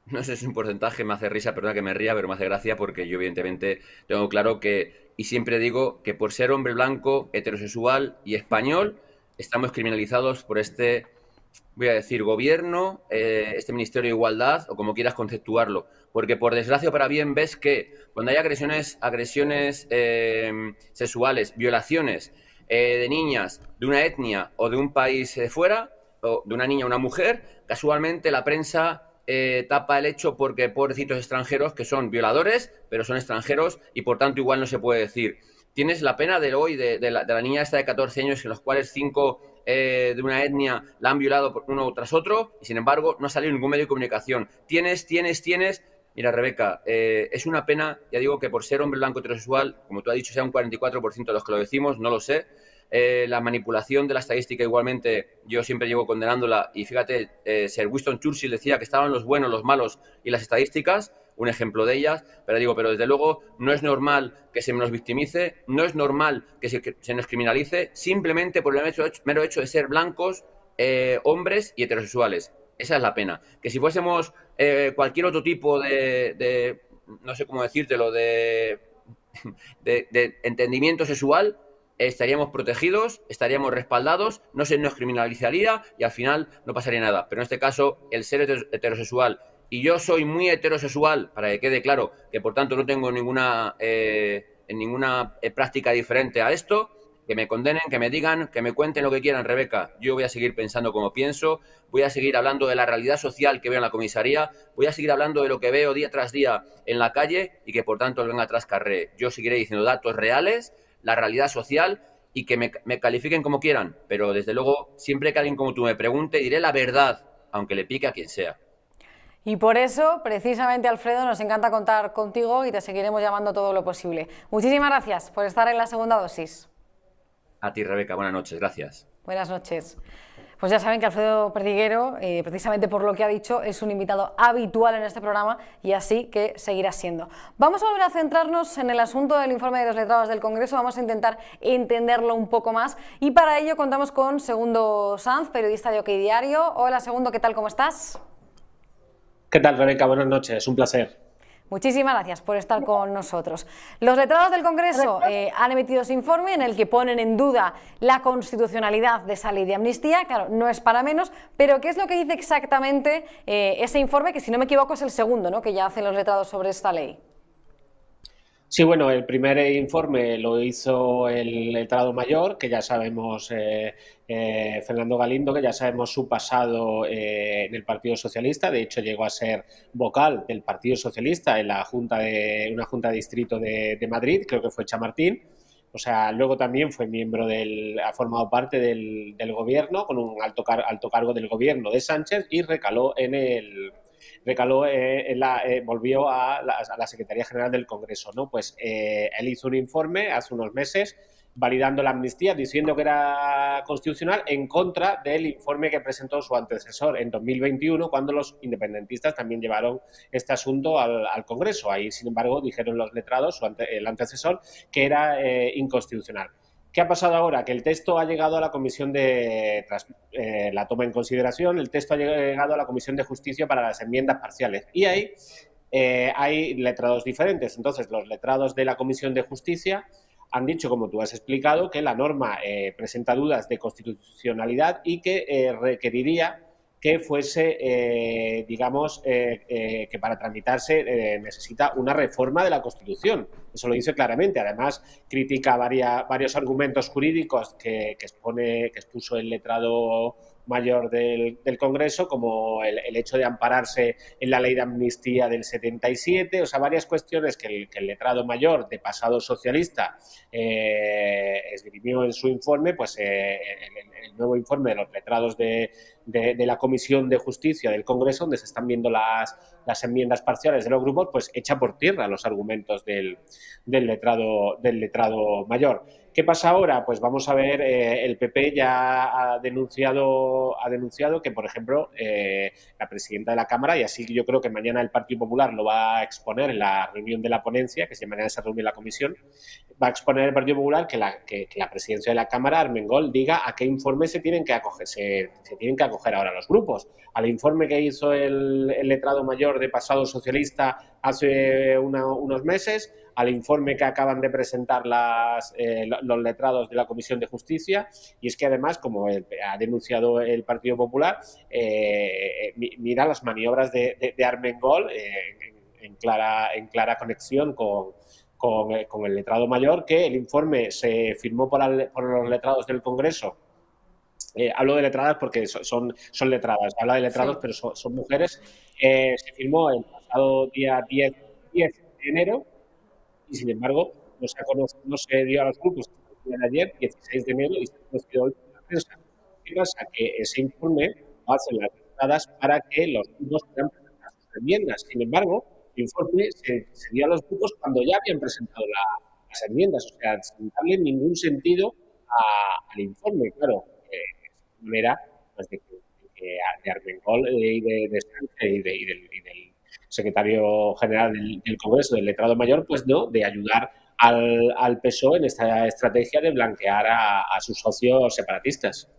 Speaker 4: No sé si es un porcentaje, me hace risa, perdona que me ría, pero me hace gracia porque yo evidentemente tengo claro que, y siempre digo que por ser hombre blanco, heterosexual y español, estamos criminalizados por este, voy a decir, gobierno, eh, este Ministerio de Igualdad, o como quieras conceptuarlo. Porque por desgracia para bien ves que cuando hay agresiones, agresiones sexuales, violaciones, eh, de niñas de una etnia o de un país de fuera, o de una niña o una mujer, casualmente la prensa eh, tapa el hecho porque pobrecitos extranjeros que son violadores, pero son extranjeros y por tanto igual no se puede decir. Tienes la pena de hoy de, la, niña esta de 14 años, en los cuales cinco eh, de una etnia la han violado uno tras otro y sin embargo no ha salido ningún medio de comunicación. Tienes, tienes, tienes Mira, Rebeca, es una pena, ya digo que por ser hombre blanco heterosexual, como tú has dicho, sea un 44% de los que lo decimos, no lo sé, eh, la manipulación de la estadística igualmente yo siempre llevo condenándola y fíjate, eh, Sir Winston Churchill decía que estaban los buenos, los malos y las estadísticas, un ejemplo de ellas, pero digo, pero desde luego no es normal que se nos victimice, no es normal que se, nos criminalice simplemente por el mero hecho, de ser blancos, eh, hombres y heterosexuales. Esa es la pena. Que si fuésemos cualquier otro tipo de, de, no sé cómo decírtelo, de, de entendimiento sexual, estaríamos protegidos, estaríamos respaldados, no se nos criminalizaría y al final no pasaría nada. Pero en este caso, el ser heterosexual, y yo soy muy heterosexual, para que quede claro que por tanto no tengo ninguna, eh, ninguna eh, práctica diferente a esto, que me condenen, que me digan, que me cuenten lo que quieran, Rebeca. Yo voy a seguir pensando como pienso, voy a seguir hablando de la realidad social que veo en la comisaría, voy a seguir hablando de lo que veo día tras día en la calle y que por tanto venga atrás carré. Yo seguiré diciendo datos reales la realidad social y que me, califiquen como quieran, pero desde luego, siempre que alguien como tú me pregunte, diré la verdad, aunque le pique a quien sea.
Speaker 1: Y por eso, precisamente, Alfredo, nos encanta contar contigo y te seguiremos llamando todo lo posible. Muchísimas gracias por estar en la segunda dosis.
Speaker 4: A ti, Rebeca, buenas noches, gracias.
Speaker 1: Buenas noches. Pues ya saben que Alfredo Perdiguero, eh, precisamente por lo que ha dicho, es un invitado habitual en este programa y así que seguirá siendo. Vamos a volver a centrarnos en el asunto del informe de los letrados del Congreso, vamos a intentar entenderlo un poco más y para ello contamos con Segundo Sanz, periodista de OK Diario. Hola Segundo, ¿qué tal? ¿Cómo estás?
Speaker 5: ¿Qué tal, Rebeca? Buenas noches, un placer.
Speaker 1: Muchísimas gracias por estar con nosotros. Los letrados del Congreso eh, han emitido ese informe en el que ponen en duda la constitucionalidad de esa ley de amnistía. Claro, no es para menos, pero ¿qué es lo que dice exactamente eh, ese informe? Que si no me equivoco es el segundo ¿no? que ya hacen los letrados sobre esta ley.
Speaker 5: Sí, bueno, el primer informe lo hizo el letrado mayor, que ya sabemos, eh, eh, Fernando Galindo, que ya sabemos su pasado eh, en el Partido Socialista. De hecho, llegó a ser vocal del Partido Socialista en la junta de una junta de distrito de, Madrid, creo que fue Chamartín. O sea, luego también fue miembro del, ha formado parte del, gobierno, con un alto, alto cargo del gobierno de Sánchez y recaló en el, recaló, eh, la, eh, volvió a la, Secretaría General del Congreso, ¿no? Pues eh, él hizo un informe hace unos meses validando la amnistía, diciendo que era constitucional en contra del informe que presentó su antecesor en 2021, cuando los independentistas también llevaron este asunto al, Congreso. Ahí, sin embargo, dijeron los letrados, el antecesor, que era inconstitucional. ¿Qué ha pasado ahora? Que el texto ha llegado a la comisión de eh, la toma en consideración, el texto ha llegado a la comisión de justicia para las enmiendas parciales y ahí eh, hay letrados diferentes. Entonces, los letrados de la comisión de justicia han dicho, como tú has explicado, que la norma eh, presenta dudas de constitucionalidad y que requeriría que fuese, eh, digamos, eh, eh, que para tramitarse necesita una reforma de la Constitución. Eso lo dice claramente. Además, critica varios argumentos jurídicos que, expone, que expuso el letrado mayor del, Congreso, como el, hecho de ampararse en la ley de amnistía del 77, o sea, varias cuestiones que el, letrado mayor de pasado socialista esgrimió en su informe, pues el, nuevo informe de los letrados de, de, la Comisión de Justicia del Congreso, donde se están viendo las, las enmiendas parciales de los grupos, pues echa por tierra los argumentos del, del, letrado, del letrado mayor. ¿Qué pasa ahora? Pues vamos a ver, eh, el PP ya ha denunciado, ha denunciado que, por ejemplo, eh, la presidenta de la Cámara, y así yo creo que mañana el Partido Popular lo va a exponer en la reunión de la ponencia, que se mañana se reúne la comisión, va a exponer el Partido Popular que la, que, la presidencia de la Cámara, Armengol, diga a qué informe se tienen que acoger, se, tienen que acoger ahora los grupos. Al informe que hizo el, letrado mayor de pasado socialista hace unos meses, al informe que acaban de presentar las, eh, los letrados de la Comisión de Justicia. Y es que además, como ha denunciado el Partido Popular, eh, mira las maniobras de, de, Armengol eh, en, clara, en clara conexión con, con, el letrado mayor, que el informe se firmó por, por los letrados del Congreso. hablo de letradas porque son, son letradas, habla de letrados, pero son, mujeres. se firmó el pasado día 10, 10 de enero y sin embargo no se, conocido, no se dio a los grupos de ayer, 16 de enero, y se ha conocido hoy por la prensa. ¿Qué pasa? Que ese informe lo hacen las diputadas para que los grupos puedan presentar sus enmiendas. Sin embargo, el informe se, dio a los grupos cuando ya habían presentado las enmiendas, o sea, sin darle ningún sentido al informe. Claro, eh, de manera pues, de, de, de Armengol y de, de, de, y del, y del secretario general del, Congreso, del letrado mayor, pues no, de ayudar al, al PSOE en esta estrategia de blanquear a, sus socios separatistas.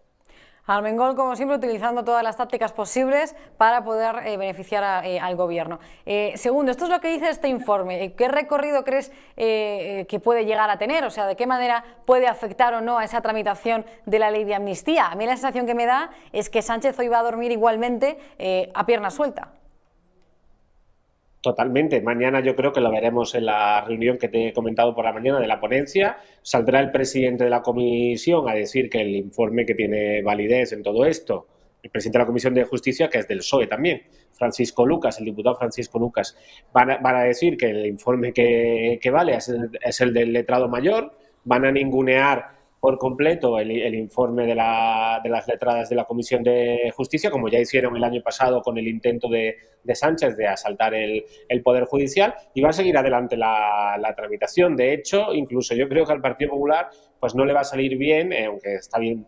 Speaker 1: Armengol, como siempre, utilizando todas las tácticas posibles para poder eh, beneficiar eh, al gobierno. Eh, segundo, esto es lo que dice este informe. ¿Qué recorrido crees que puede llegar a tener? O sea, ¿de qué manera puede afectar o no a esa tramitación de la ley de amnistía? A mí la sensación que me da es que Sánchez hoy va a dormir igualmente a pierna suelta.
Speaker 5: Totalmente. Mañana yo creo que lo veremos en la reunión que te he comentado por la mañana de la ponencia. Saldrá el presidente de la comisión a decir que el informe que tiene validez en todo esto, el presidente de la Comisión de Justicia, que es del PSOE también, Francisco Lucas, el diputado Francisco Lucas, van a, decir que el informe que, vale es es el del letrado mayor, van a ningunear por completo el, informe de, las letradas de la Comisión de Justicia, como ya hicieron el año pasado con el intento de, Sánchez de asaltar el, Poder Judicial, y va a seguir adelante la, tramitación. De hecho, incluso yo creo que al Partido Popular pues no le va a salir bien, eh, aunque está bien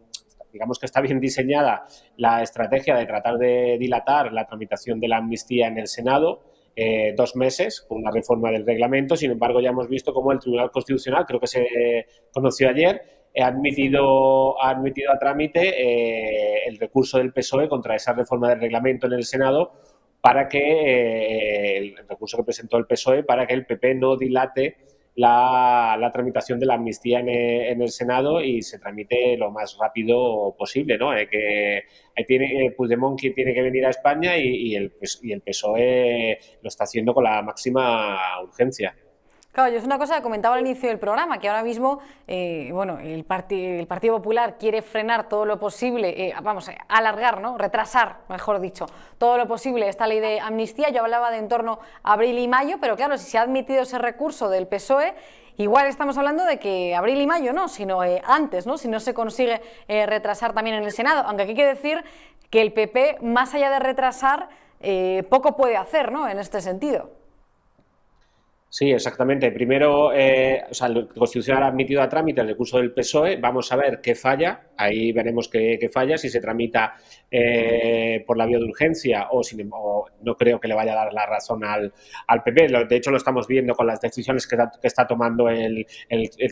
Speaker 5: digamos que está bien diseñada la estrategia de tratar de dilatar la tramitación de la amnistía en el Senado, eh, dos meses con una reforma del reglamento. Sin embargo, ya hemos visto cómo el Tribunal Constitucional, creo que se conoció ayer, ha admitido, ha admitido a trámite eh, el recurso del PSOE contra esa reforma del reglamento en el Senado para que eh, el recurso que presentó el PSOE para que el PP no dilate la, la tramitación de la amnistía en, en, el Senado y se tramite lo más rápido posible, ¿no? Eh, que tiene, Puigdemont que tiene que venir a España y, y, el, y el PSOE lo está haciendo con la máxima urgencia.
Speaker 1: Claro, yo es una cosa que comentaba al inicio del programa, que ahora mismo, eh, bueno, el, Partido Popular quiere frenar todo lo posible, eh, vamos, alargar, ¿no? Retrasar, mejor dicho, todo lo posible esta ley de amnistía. Yo hablaba de en torno a abril y mayo, pero claro, si se ha admitido ese recurso del PSOE, igual estamos hablando de que abril y mayo no, sino eh, antes, ¿no? Si no se consigue retrasar también en el Senado, aunque aquí hay que decir que el PP, más allá de retrasar, poco puede hacer, ¿no? En este sentido.
Speaker 5: Sí, exactamente. Primero, eh, o sea, el Constitucional ha admitido a trámite el recurso del PSOE. Vamos a ver qué falla. Ahí veremos qué, falla, si se tramita eh, por la vía de urgencia o, sin, no creo que le vaya a dar la razón al, al PP. De hecho, lo estamos viendo con las decisiones que, está tomando el,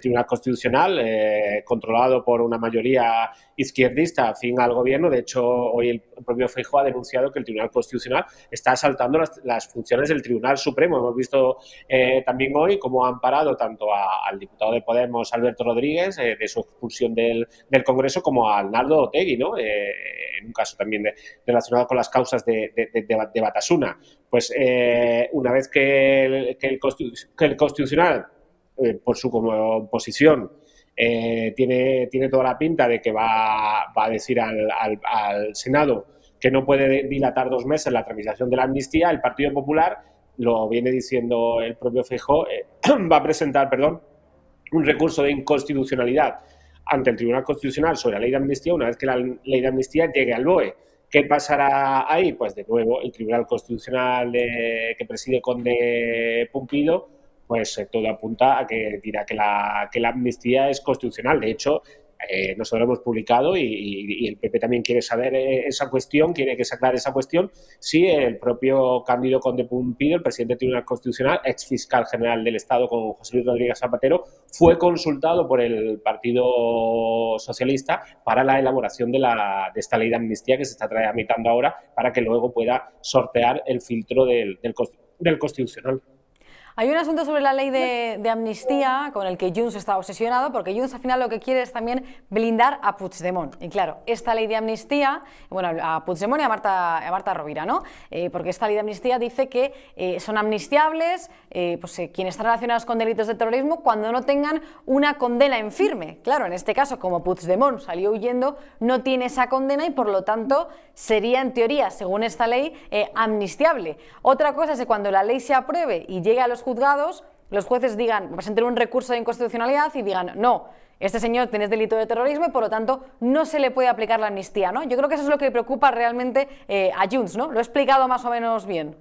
Speaker 5: Tribunal Constitucional, eh, controlado por una mayoría izquierdista afín al gobierno. De hecho, hoy el propio Feijóo ha denunciado que el Tribunal Constitucional está asaltando las, funciones del Tribunal Supremo. Hemos visto eh, también hoy cómo han parado tanto al diputado de Podemos, Alberto Rodríguez, eh, de su expulsión del, Congreso, como a Arnaldo Otegui, ¿no? Eh, en un caso también relacionado con las causas de, de, Batasuna. Pues una vez que el, que el Constitucional, por su posición, eh, tiene, tiene toda la pinta de que va, va a decir al, al, Senado que no puede dilatar dos meses la tramitación de la amnistía, el Partido Popular, lo viene diciendo el propio Feijó, eh, va a presentar, perdón, un recurso de inconstitucionalidad ante el Tribunal Constitucional sobre la ley de amnistía una vez que la ley de amnistía llegue al BOE. ¿Qué pasará ahí? Pues de nuevo el Tribunal Constitucional que preside Conde Pumpido pues eh, todo apunta a que dirá que la, que la amnistía es constitucional. De hecho, eh, nosotros hemos publicado y, el PP también quiere saber eh, esa cuestión, quiere que se aclare esa cuestión, si el propio Cándido Conde Pumpido, el presidente del Tribunal Constitucional, ex fiscal general del Estado con José Luis Rodríguez Zapatero, fue consultado por el Partido Socialista para la elaboración de, la, de esta ley de amnistía que se está tramitando ahora para que luego pueda sortear el filtro del, del Constitucional.
Speaker 1: Hay un asunto sobre la ley de, amnistía con el que Junts está obsesionado, porque Junts al final lo que quiere es también blindar a Puigdemont. Y claro, esta ley de amnistía, bueno, a Puigdemont y a Marta, a Marta Rovira, ¿no? Eh, porque esta ley de amnistía dice que eh, son amnistiables eh, pues, quienes están relacionados con delitos de terrorismo cuando no tengan una condena en firme. Claro, en este caso, como Puigdemont salió huyendo, no tiene esa condena y por lo tanto sería en teoría, según esta ley, amnistiable. Otra cosa es que cuando la ley se apruebe y llegue a los juzgados, los jueces digan, presenten un recurso de inconstitucionalidad y digan, no, este señor tiene delito de terrorismo y por lo tanto no se le puede aplicar la amnistía, ¿no? Yo creo que eso es lo que preocupa realmente eh, a Junts, ¿no? Lo he explicado más o menos bien.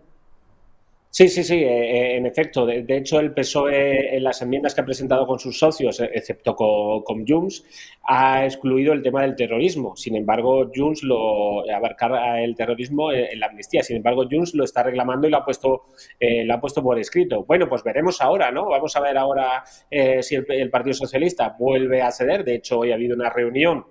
Speaker 5: Sí, sí, sí, eh, eh, en efecto. De, hecho, el PSOE en las enmiendas que ha presentado con sus socios, eh, excepto con, Junts, ha excluido el tema del terrorismo. Sin embargo, Junts lo abarca el terrorismo en, la amnistía. Sin embargo, Junts lo está reclamando y lo ha puesto, lo ha puesto por escrito. Bueno, pues veremos ahora, ¿no? Vamos a ver ahora si el, Partido Socialista vuelve a ceder. De hecho, hoy ha habido una reunión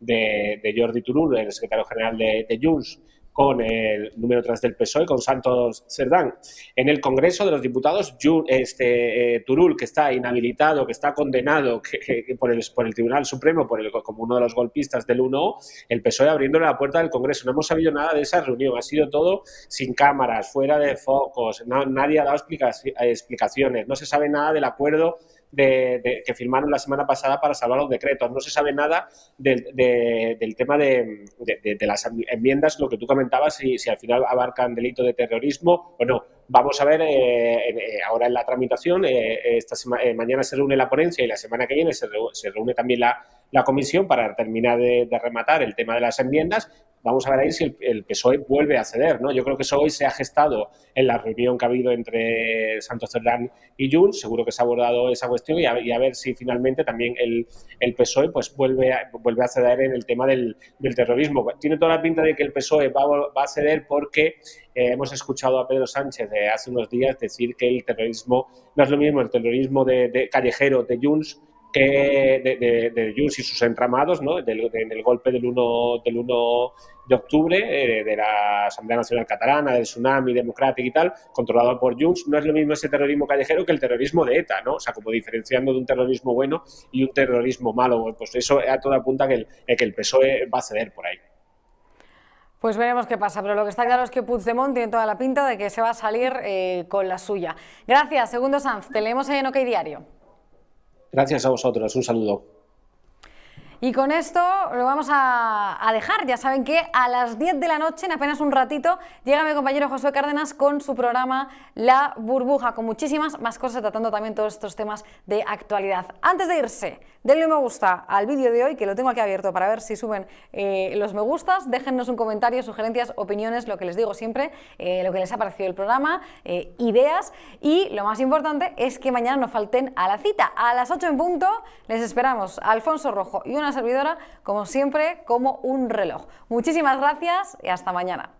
Speaker 5: de, Jordi Turul, el secretario general de, de Junts, con el número 3 del PSOE, con Santos Cerdán. En el Congreso de los Diputados, este, eh, Turul, que está inhabilitado, que está condenado por, el, por el Tribunal Supremo por el, como uno de los golpistas del 1 el PSOE abriéndole la puerta del Congreso. No hemos sabido nada de esa reunión, ha sido todo sin cámaras, fuera de focos, nadie ha dado explicaciones, no se sabe nada del acuerdo de, que firmaron la semana pasada para salvar los decretos. No se sabe nada del, del tema de, las enmiendas, lo que tú comentabas, si, si al final abarcan delito de terrorismo o no. Vamos a ver eh, eh, ahora en la tramitación, eh, esta mañana se reúne la ponencia y la semana que viene se, reúne también la, la, comisión para terminar de, rematar el tema de las enmiendas. Vamos a ver ahí si el, PSOE vuelve a ceder. ¿no? Yo creo que eso hoy se ha gestado en la reunión que ha habido entre Santos Cerdán y Junts. Seguro que se ha abordado esa cuestión y a, ver si finalmente también el, el, PSOE pues, vuelve, a, vuelve a ceder en el tema del, del terrorismo. Tiene toda la pinta de que el PSOE va, va a ceder porque eh, hemos escuchado a Pedro Sánchez de hace unos días decir que el terrorismo no es lo mismo el terrorismo de, callejero de Junts que de, de, Junts y sus entramados, ¿no? Del, del golpe del 1, del 1 de octubre eh, de la Asamblea Nacional Catalana, del Tsunami Democrático y tal, controlado por Junts, no es lo mismo ese terrorismo callejero que el terrorismo de ETA, ¿no? O sea, como diferenciando de un terrorismo bueno y un terrorismo malo. Pues eso a toda punta que el, que el PSOE va a ceder por ahí.
Speaker 1: Pues veremos qué pasa, pero lo que está claro es que Puigdemont tiene toda la pinta de que se va a salir eh, con la suya. Gracias, Segundo Sanz. Te leemos en OK Diario.
Speaker 5: Gracias a vosotros. Un saludo.
Speaker 1: Y con esto lo vamos a, dejar. Ya saben que a las 10 de la noche, en apenas un ratito, llega mi compañero Josué Cárdenas con su programa La Burbuja, con muchísimas más cosas, tratando también todos estos temas de actualidad. Antes de irse, denle un me gusta al vídeo de hoy, que lo tengo aquí abierto para ver si suben eh, los me gustas. Déjennos un comentario, sugerencias, opiniones, lo que les digo siempre, eh, lo que les ha parecido el programa, eh, ideas. Y lo más importante es que mañana no falten a la cita. A las 8 en punto les esperamos Alfonso Rojo y una servidora, como siempre, como un reloj. Muchísimas gracias y hasta mañana.